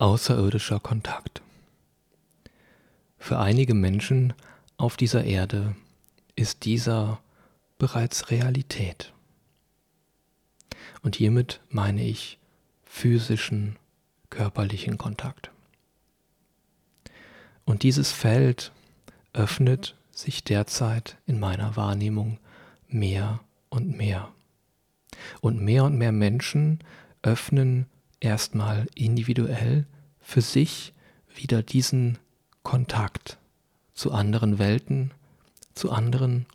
Außerirdischer Kontakt. Für einige Menschen auf dieser Erde ist dieser bereits Realität. Und hiermit meine ich physischen, körperlichen Kontakt. Und dieses Feld öffnet sich derzeit in meiner Wahrnehmung mehr und mehr. Und mehr und mehr Menschen öffnen erstmal individuell für sich wieder diesen Kontakt zu anderen Welten, zu anderen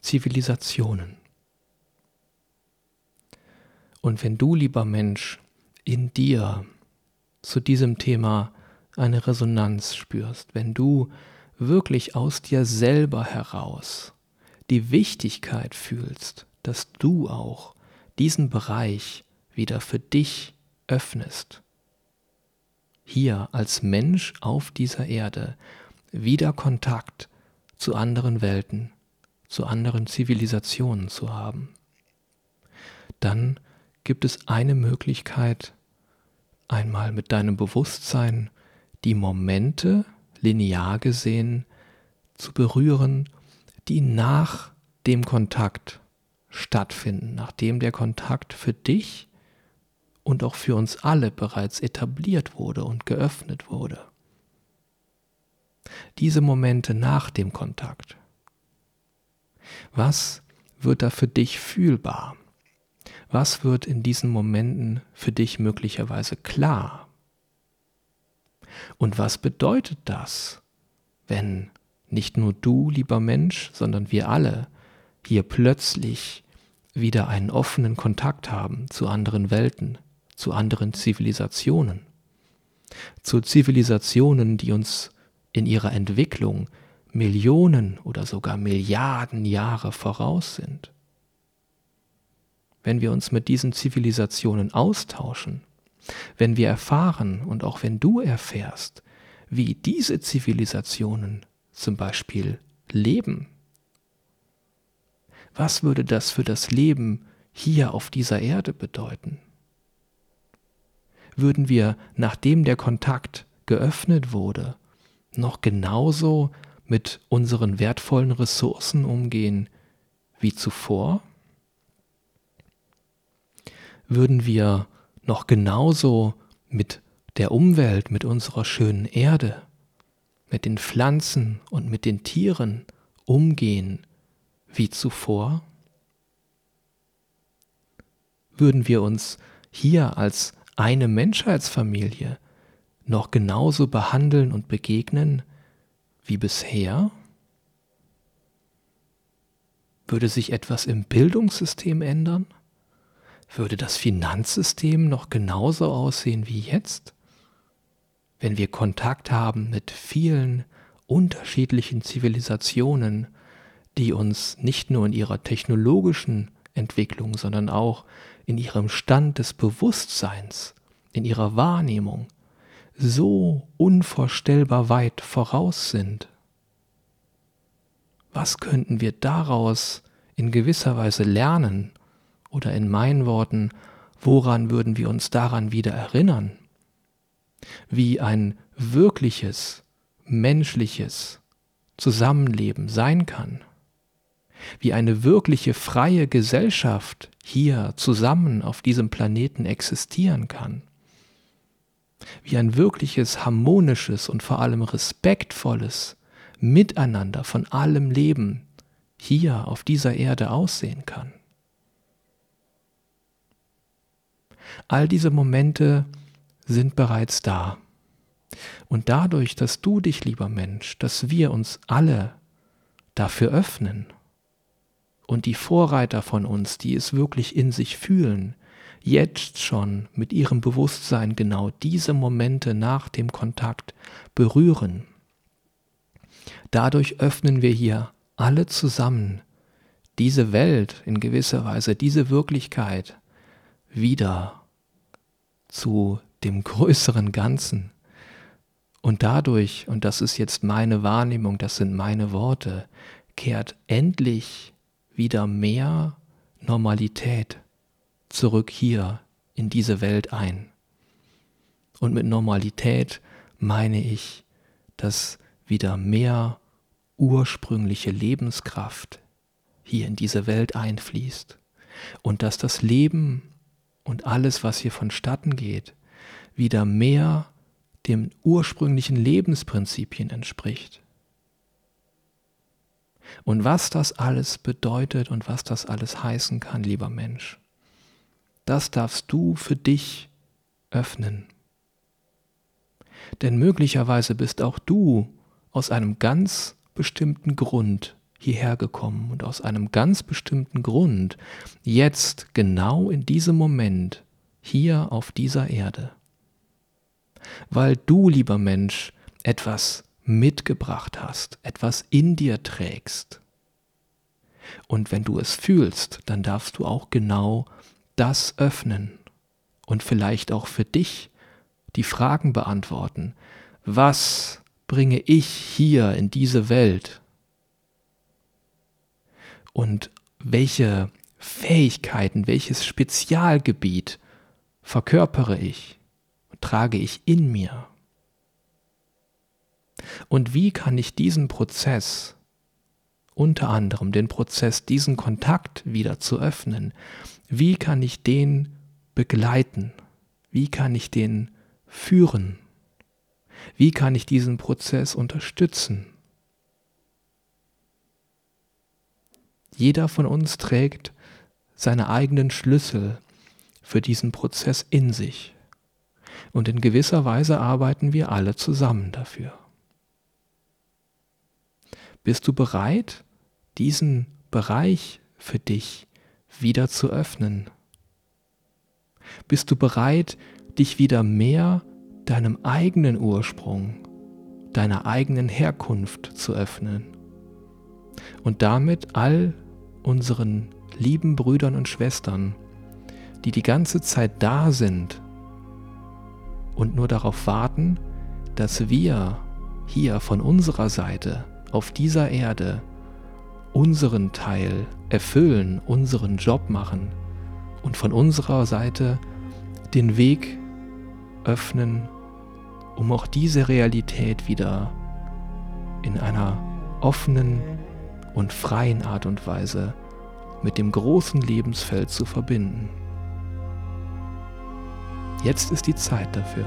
Zivilisationen. Und wenn du, lieber Mensch, in dir zu diesem Thema eine Resonanz spürst, wenn du wirklich aus dir selber heraus die Wichtigkeit fühlst, dass du auch diesen Bereich wieder für dich öffnest, hier als Mensch auf dieser Erde wieder Kontakt zu anderen Welten, zu anderen Zivilisationen zu haben, dann gibt es eine Möglichkeit, einmal mit deinem Bewusstsein die Momente linear gesehen zu berühren, die nach dem Kontakt stattfinden, nachdem der Kontakt für dich und auch für uns alle bereits etabliert wurde und geöffnet wurde. Diese Momente nach dem Kontakt. Was wird da für dich fühlbar? Was wird in diesen Momenten für dich möglicherweise klar? Und was bedeutet das, wenn nicht nur du, lieber Mensch, sondern wir alle hier plötzlich wieder einen offenen Kontakt haben zu anderen Welten, zu anderen Zivilisationen, zu Zivilisationen, die uns in ihrer Entwicklung Millionen oder sogar Milliarden Jahre voraus sind. Wenn wir uns mit diesen Zivilisationen austauschen, wenn wir erfahren und auch wenn du erfährst, wie diese Zivilisationen zum Beispiel leben, was würde das für das Leben hier auf dieser Erde bedeuten? Würden wir, nachdem der Kontakt geöffnet wurde, noch genauso mit unseren wertvollen Ressourcen umgehen wie zuvor? Würden wir noch genauso mit der Umwelt, mit unserer schönen Erde, mit den Pflanzen und mit den Tieren umgehen wie zuvor? Würden wir uns hier als eine Menschheitsfamilie noch genauso behandeln und begegnen wie bisher? Würde sich etwas im Bildungssystem ändern? Würde das Finanzsystem noch genauso aussehen wie jetzt? Wenn wir Kontakt haben mit vielen unterschiedlichen Zivilisationen, die uns nicht nur in ihrer technologischen Entwicklung, sondern auch in ihrem Stand des Bewusstseins, in ihrer Wahrnehmung so unvorstellbar weit voraus sind. Was könnten wir daraus in gewisser Weise lernen? Oder in meinen Worten, woran würden wir uns daran wieder erinnern? Wie ein wirkliches, menschliches Zusammenleben sein kann wie eine wirkliche freie Gesellschaft hier zusammen auf diesem Planeten existieren kann, wie ein wirkliches harmonisches und vor allem respektvolles Miteinander von allem Leben hier auf dieser Erde aussehen kann. All diese Momente sind bereits da. Und dadurch, dass du dich, lieber Mensch, dass wir uns alle dafür öffnen und die Vorreiter von uns, die es wirklich in sich fühlen, jetzt schon mit ihrem Bewusstsein genau diese Momente nach dem Kontakt berühren. Dadurch öffnen wir hier alle zusammen diese Welt in gewisser Weise, diese Wirklichkeit wieder zu dem größeren Ganzen. Und dadurch, und das ist jetzt meine Wahrnehmung, das sind meine Worte, kehrt endlich wieder mehr Normalität zurück hier in diese Welt ein. Und mit Normalität meine ich, dass wieder mehr ursprüngliche Lebenskraft hier in diese Welt einfließt und dass das Leben und alles, was hier vonstatten geht, wieder mehr dem ursprünglichen Lebensprinzipien entspricht. Und was das alles bedeutet und was das alles heißen kann, lieber Mensch, das darfst du für dich öffnen. Denn möglicherweise bist auch du aus einem ganz bestimmten Grund hierher gekommen und aus einem ganz bestimmten Grund jetzt genau in diesem Moment hier auf dieser Erde. Weil du, lieber Mensch, etwas mitgebracht hast, etwas in dir trägst. Und wenn du es fühlst, dann darfst du auch genau das öffnen und vielleicht auch für dich die Fragen beantworten. Was bringe ich hier in diese Welt? Und welche Fähigkeiten, welches Spezialgebiet verkörpere ich trage ich in mir? Und wie kann ich diesen Prozess, unter anderem den Prozess, diesen Kontakt wieder zu öffnen, wie kann ich den begleiten? Wie kann ich den führen? Wie kann ich diesen Prozess unterstützen? Jeder von uns trägt seine eigenen Schlüssel für diesen Prozess in sich. Und in gewisser Weise arbeiten wir alle zusammen dafür. Bist du bereit, diesen Bereich für dich wieder zu öffnen? Bist du bereit, dich wieder mehr deinem eigenen Ursprung, deiner eigenen Herkunft zu öffnen und damit all unseren lieben Brüdern und Schwestern, die die ganze Zeit da sind und nur darauf warten, dass wir hier von unserer Seite auf dieser Erde unseren Teil erfüllen, unseren Job machen und von unserer Seite den Weg öffnen, um auch diese Realität wieder in einer offenen und freien Art und Weise mit dem großen Lebensfeld zu verbinden. Jetzt ist die Zeit dafür.